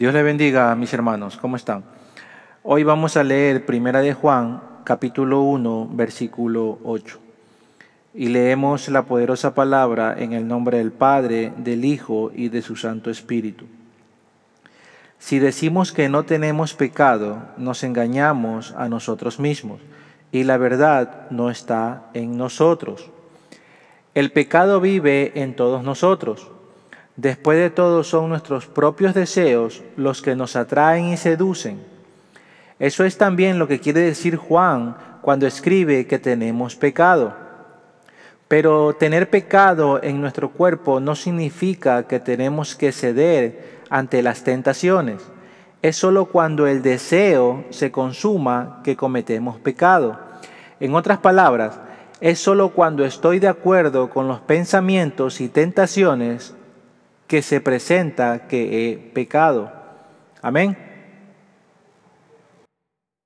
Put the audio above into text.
Dios le bendiga, mis hermanos. ¿Cómo están? Hoy vamos a leer Primera de Juan, capítulo 1, versículo 8. Y leemos la poderosa palabra en el nombre del Padre, del Hijo y de su Santo Espíritu. Si decimos que no tenemos pecado, nos engañamos a nosotros mismos, y la verdad no está en nosotros. El pecado vive en todos nosotros Después de todo son nuestros propios deseos los que nos atraen y seducen. Eso es también lo que quiere decir Juan cuando escribe que tenemos pecado. Pero tener pecado en nuestro cuerpo no significa que tenemos que ceder ante las tentaciones. Es solo cuando el deseo se consuma que cometemos pecado. En otras palabras, es solo cuando estoy de acuerdo con los pensamientos y tentaciones que se presenta que he pecado. Amén.